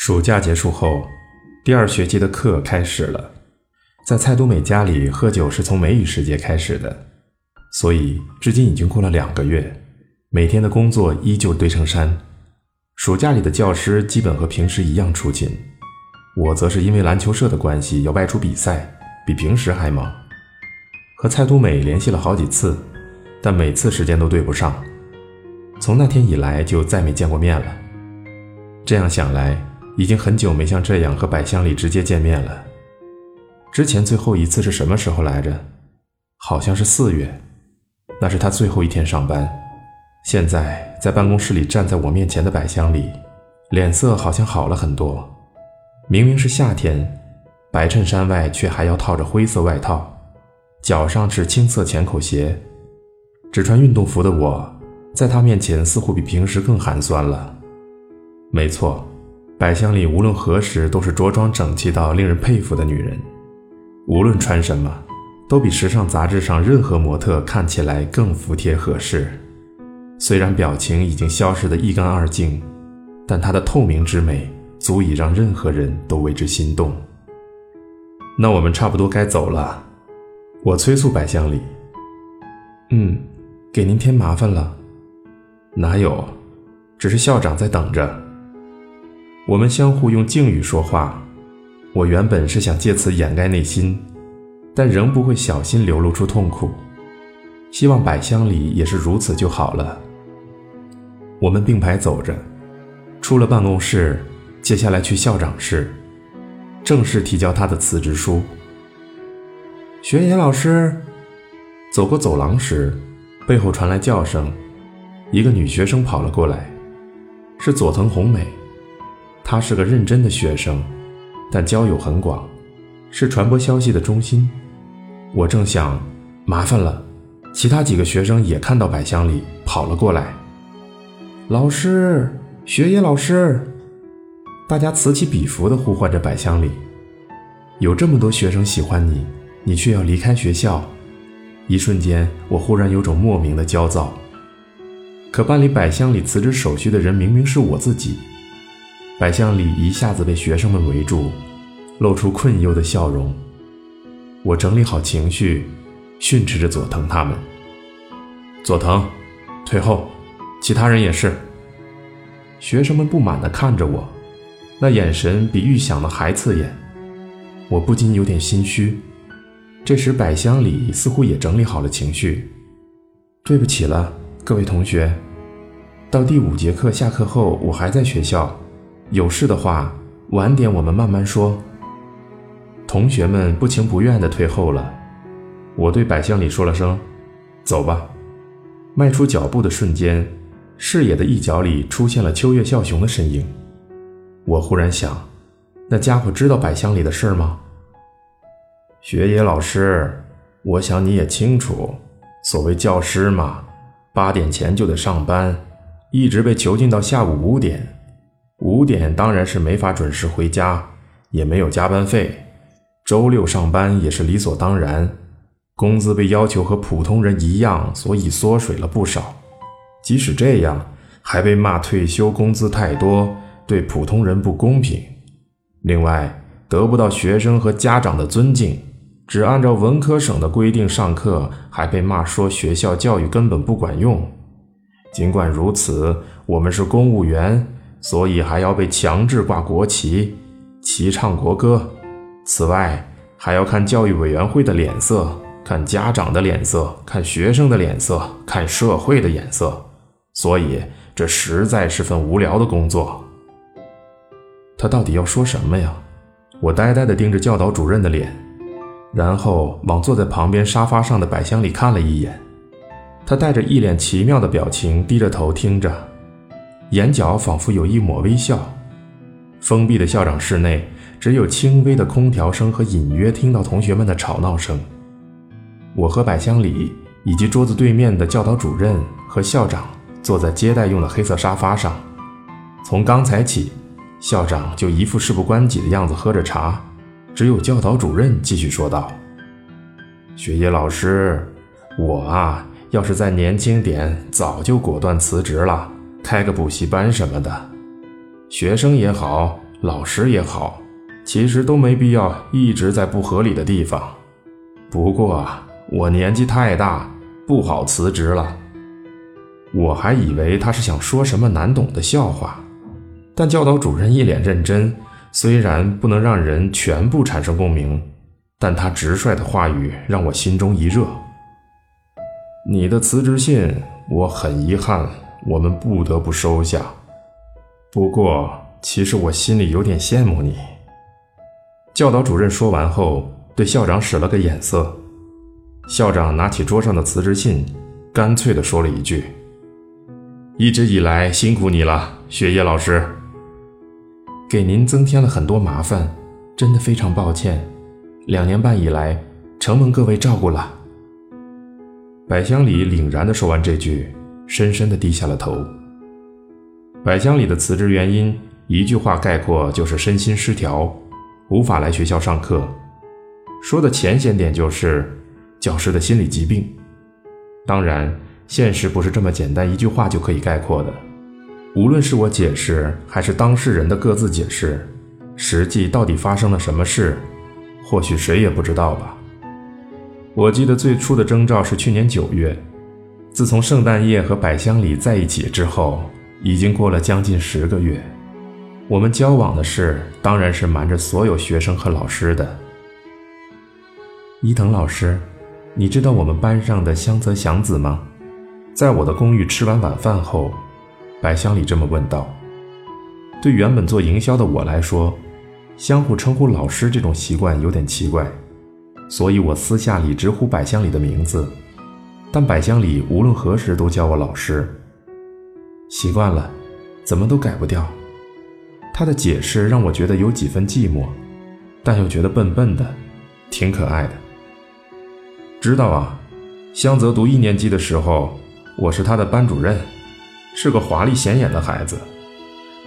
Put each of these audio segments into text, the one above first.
暑假结束后，第二学期的课开始了。在蔡都美家里喝酒是从梅雨时节开始的，所以至今已经过了两个月，每天的工作依旧堆成山。暑假里的教师基本和平时一样出勤，我则是因为篮球社的关系要外出比赛，比平时还忙。和蔡都美联系了好几次，但每次时间都对不上。从那天以来就再没见过面了。这样想来，已经很久没像这样和百香里直接见面了。之前最后一次是什么时候来着？好像是四月，那是他最后一天上班。现在在办公室里站在我面前的百香里，脸色好像好了很多。明明是夏天，白衬衫外却还要套着灰色外套，脚上是青色浅口鞋，只穿运动服的我。在他面前，似乎比平时更寒酸了。没错，百香里无论何时都是着装整齐到令人佩服的女人，无论穿什么，都比时尚杂志上任何模特看起来更服帖合适。虽然表情已经消失得一干二净，但她的透明之美足以让任何人都为之心动。那我们差不多该走了，我催促百香里。嗯，给您添麻烦了。哪有，只是校长在等着。我们相互用敬语说话。我原本是想借此掩盖内心，但仍不会小心流露出痛苦。希望百香里也是如此就好了。我们并排走着，出了办公室，接下来去校长室，正式提交他的辞职书。学野老师走过走廊时，背后传来叫声。一个女学生跑了过来，是佐藤红美。他是个认真的学生，但交友很广，是传播消息的中心。我正想，麻烦了。其他几个学生也看到百香里跑了过来。老师，学野老师，大家此起彼伏地呼唤着百香里。有这么多学生喜欢你，你却要离开学校。一瞬间，我忽然有种莫名的焦躁。可办理百香里辞职手续的人明明是我自己，百香里一下子被学生们围住，露出困忧的笑容。我整理好情绪，训斥着佐藤他们。佐藤，退后，其他人也是。学生们不满地看着我，那眼神比预想的还刺眼。我不禁有点心虚。这时，百香里似乎也整理好了情绪。对不起了。各位同学，到第五节课下课后，我还在学校。有事的话，晚点我们慢慢说。同学们不情不愿地退后了。我对百香里说了声：“走吧。”迈出脚步的瞬间，视野的一角里出现了秋月孝雄的身影。我忽然想，那家伙知道百香里的事吗？学野老师，我想你也清楚，所谓教师嘛。八点前就得上班，一直被囚禁到下午五点。五点当然是没法准时回家，也没有加班费。周六上班也是理所当然，工资被要求和普通人一样，所以缩水了不少。即使这样，还被骂退休工资太多，对普通人不公平。另外，得不到学生和家长的尊敬。只按照文科省的规定上课，还被骂说学校教育根本不管用。尽管如此，我们是公务员，所以还要被强制挂国旗、齐唱国歌。此外，还要看教育委员会的脸色，看家长的脸色，看学生的脸色，看社会的眼色。所以，这实在是份无聊的工作。他到底要说什么呀？我呆呆地盯着教导主任的脸。然后往坐在旁边沙发上的百香里看了一眼，他带着一脸奇妙的表情，低着头听着，眼角仿佛有一抹微笑。封闭的校长室内只有轻微的空调声和隐约听到同学们的吵闹声。我和百香里以及桌子对面的教导主任和校长坐在接待用的黑色沙发上。从刚才起，校长就一副事不关己的样子喝着茶。只有教导主任继续说道：“学野老师，我啊，要是再年轻点，早就果断辞职了，开个补习班什么的。学生也好，老师也好，其实都没必要一直在不合理的地方。不过我年纪太大，不好辞职了。我还以为他是想说什么难懂的笑话，但教导主任一脸认真。虽然不能让人全部产生共鸣，但他直率的话语让我心中一热。你的辞职信，我很遗憾，我们不得不收下。不过，其实我心里有点羡慕你。教导主任说完后，对校长使了个眼色。校长拿起桌上的辞职信，干脆地说了一句：“一直以来辛苦你了，雪夜老师。”给您增添了很多麻烦，真的非常抱歉。两年半以来，承蒙各位照顾了。百香里凛然地说完这句，深深地低下了头。百香里的辞职原因，一句话概括就是身心失调，无法来学校上课。说的浅显点就是教师的心理疾病。当然，现实不是这么简单一句话就可以概括的。无论是我解释，还是当事人的各自解释，实际到底发生了什么事，或许谁也不知道吧。我记得最初的征兆是去年九月，自从圣诞夜和百香里在一起之后，已经过了将近十个月。我们交往的事，当然是瞒着所有学生和老师的。伊藤老师，你知道我们班上的香泽祥子吗？在我的公寓吃完晚饭后。百香里这么问道：“对原本做营销的我来说，相互称呼老师这种习惯有点奇怪，所以我私下里直呼百香里的名字。但百香里无论何时都叫我老师，习惯了，怎么都改不掉。他的解释让我觉得有几分寂寞，但又觉得笨笨的，挺可爱的。知道啊，香泽读一年级的时候，我是他的班主任。”是个华丽显眼的孩子，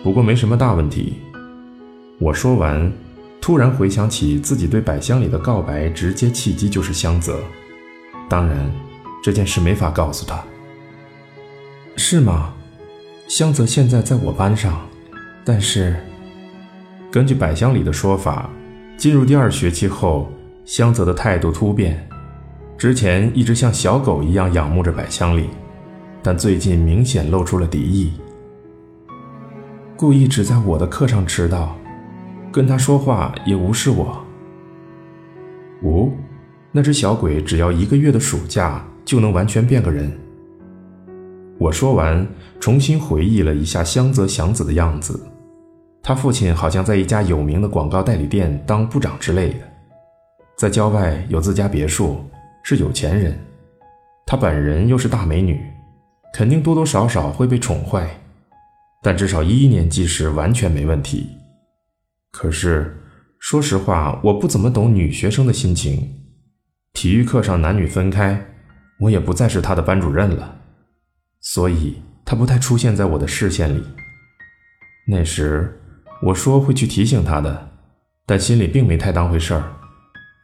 不过没什么大问题。我说完，突然回想起自己对百香里的告白，直接契机就是香泽。当然，这件事没法告诉他。是吗？香泽现在在我班上，但是根据百香里的说法，进入第二学期后，香泽的态度突变，之前一直像小狗一样仰慕着百香里。但最近明显露出了敌意，故意只在我的课上迟到，跟他说话也无视我。那只小鬼只要一个月的暑假就能完全变个人。我说完，重新回忆了一下香泽祥子的样子，他父亲好像在一家有名的广告代理店当部长之类的，在郊外有自家别墅，是有钱人。他本人又是大美女。肯定多多少少会被宠坏，但至少一年级时完全没问题。可是，说实话，我不怎么懂女学生的心情。体育课上男女分开，我也不再是他的班主任了，所以他不太出现在我的视线里。那时我说会去提醒他的，但心里并没太当回事儿。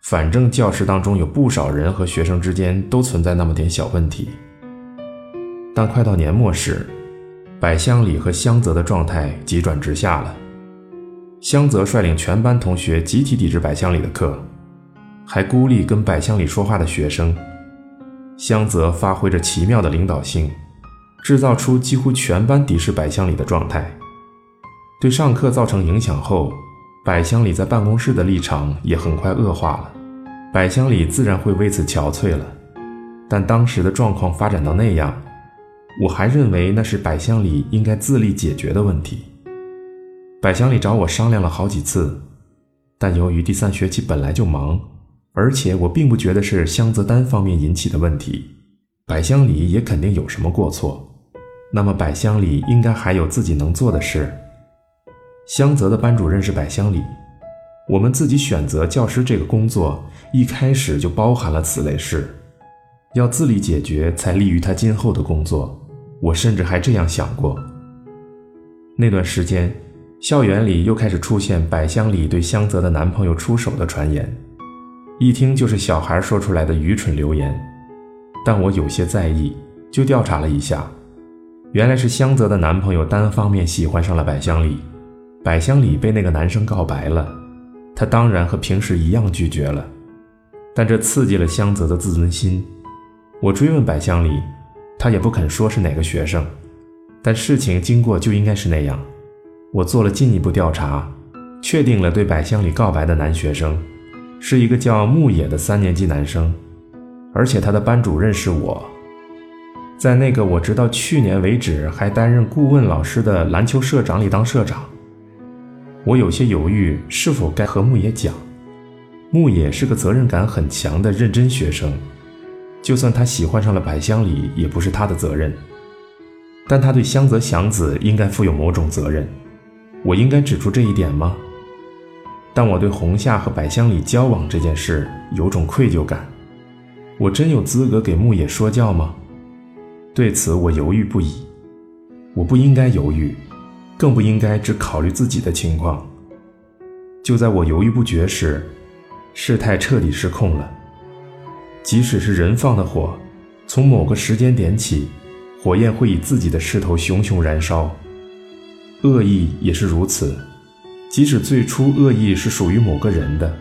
反正教室当中有不少人和学生之间都存在那么点小问题。但快到年末时，百香里和香泽的状态急转直下了。香泽率领全班同学集体抵制百香里的课，还孤立跟百香里说话的学生。香泽发挥着奇妙的领导性，制造出几乎全班敌视百香里的状态。对上课造成影响后，百香里在办公室的立场也很快恶化了。百香里自然会为此憔悴了。但当时的状况发展到那样。我还认为那是百香里应该自力解决的问题。百香里找我商量了好几次，但由于第三学期本来就忙，而且我并不觉得是香泽单方面引起的问题，百香里也肯定有什么过错。那么百香里应该还有自己能做的事。香泽的班主任是百香里，我们自己选择教师这个工作，一开始就包含了此类事，要自力解决才利于他今后的工作。我甚至还这样想过。那段时间，校园里又开始出现百香里对香泽的男朋友出手的传言，一听就是小孩说出来的愚蠢流言。但我有些在意，就调查了一下，原来是香泽的男朋友单方面喜欢上了百香里，百香里被那个男生告白了，他当然和平时一样拒绝了，但这刺激了香泽的自尊心。我追问百香里，他也不肯说是哪个学生，但事情经过就应该是那样。我做了进一步调查，确定了对百香里告白的男学生，是一个叫牧野的三年级男生，而且他的班主任是我。在那个我直到去年为止还担任顾问老师的篮球社长里当社长，我有些犹豫是否该和牧野讲。牧野是个责任感很强的认真学生，就算他喜欢上了百香里，也不是他的责任，但他对香泽祥子应该负有某种责任。我应该指出这一点吗？但我对红夏和百香里交往这件事有种愧疚感，我真有资格给牧野说教吗？对此我犹豫不已，我不应该犹豫，更不应该只考虑自己的情况。就在我犹豫不决时，事态彻底失控了。即使是人放的火，从某个时间点起，火焰会以自己的势头熊熊燃烧。恶意也是如此，即使最初恶意是属于某个人的，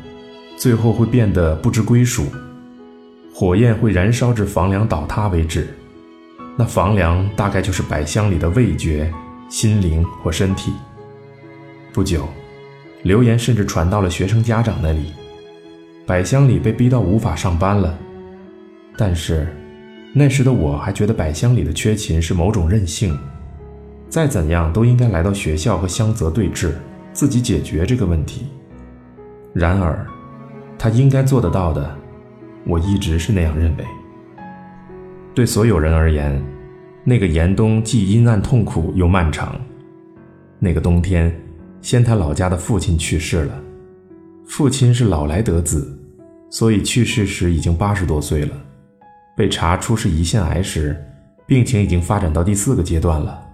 最后会变得不知归属。火焰会燃烧至房梁倒塌为止。那房梁大概就是百香里的味觉、心灵或身体。不久，流言甚至传到了学生家长那里，百香里被逼到无法上班了。但是，那时的我还觉得百香里的缺勤是某种任性，再怎样都应该来到学校和香泽对峙，自己解决这个问题。然而，他应该做得到的，我一直是那样认为。对所有人而言，那个严冬既阴暗痛苦又漫长。那个冬天，仙台老家的父亲去世了。父亲是老来得子，所以去世时已经八十多岁了。被查出是胰腺癌时，病情已经发展到第四个阶段了。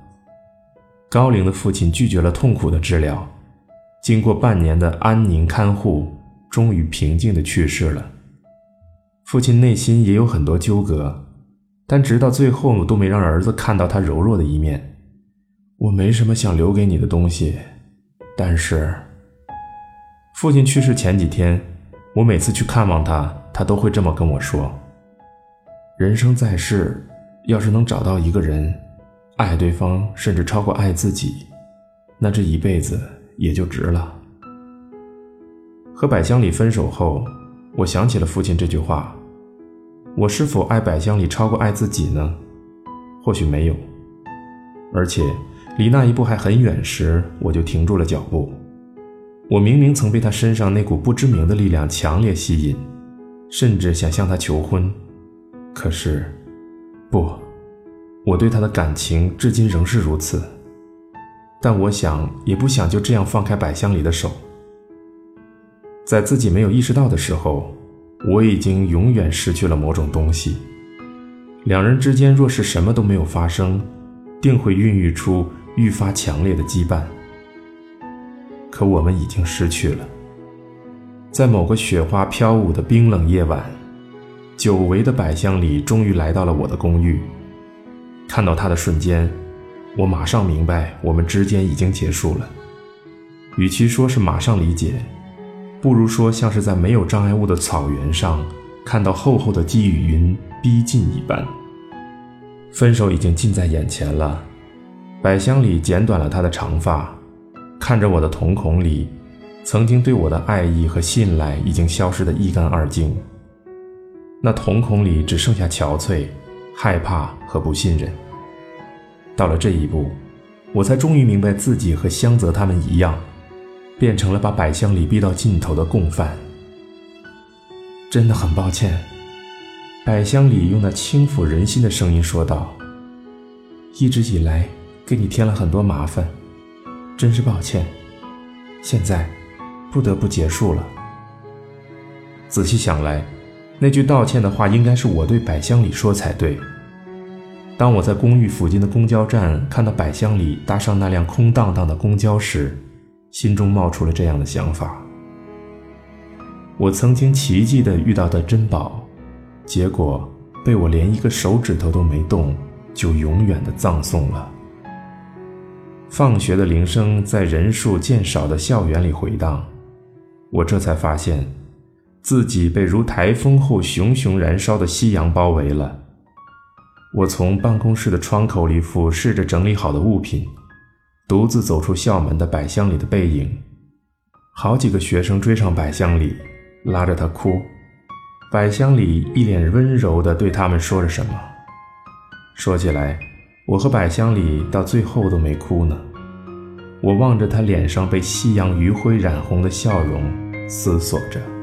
高龄的父亲拒绝了痛苦的治疗，经过半年的安宁看护，终于平静地去世了。父亲内心也有很多纠葛。但直到最后都没让儿子看到他柔弱的一面。我没什么想留给你的东西，但是，父亲去世前几天，我每次去看望他，他都会这么跟我说：“人生在世，要是能找到一个人，爱对方甚至超过爱自己，那这一辈子也就值了。”和百香里分手后，我想起了父亲这句话。我是否爱百香里超过爱自己呢？或许没有。而且离那一步还很远时，我就停住了脚步。我明明曾被他身上那股不知名的力量强烈吸引，甚至想向他求婚。可是，不，我对他的感情至今仍是如此。但我想，也不想就这样放开百香里的手。在自己没有意识到的时候。我已经永远失去了某种东西。两人之间若是什么都没有发生，定会孕育出愈发强烈的羁绊。可我们已经失去了。在某个雪花飘舞的冰冷夜晚，久违的百香里终于来到了我的公寓。看到他的瞬间，我马上明白我们之间已经结束了。与其说是马上理解。不如说，像是在没有障碍物的草原上，看到厚厚的积雨云逼近一般。分手已经近在眼前了。百香里剪短了她的长发，看着我的瞳孔里，曾经对我的爱意和信赖已经消失得一干二净。那瞳孔里只剩下憔悴、害怕和不信任。到了这一步，我才终于明白自己和香泽他们一样。变成了把百香里逼到尽头的共犯。真的很抱歉，百香里用那轻抚人心的声音说道：“一直以来给你添了很多麻烦，真是抱歉。现在不得不结束了。”仔细想来，那句道歉的话应该是我对百香里说才对。当我在公寓附近的公交站看到百香里搭上那辆空荡荡的公交时，心中冒出了这样的想法：我曾经奇迹地遇到的珍宝，结果被我连一个手指头都没动就永远的葬送了。放学的铃声在人数渐少的校园里回荡，我这才发现，自己被如台风后熊熊燃烧的夕阳包围了。我从办公室的窗口里俯视着整理好的物品，独自走出校门的百香里的背影。好几个学生追上百香里，拉着她哭。百香里一脸温柔地对他们说着什么。说起来。我和百香里到最后都没哭呢。我望着他脸上被夕阳余晖染红的笑容，思索着。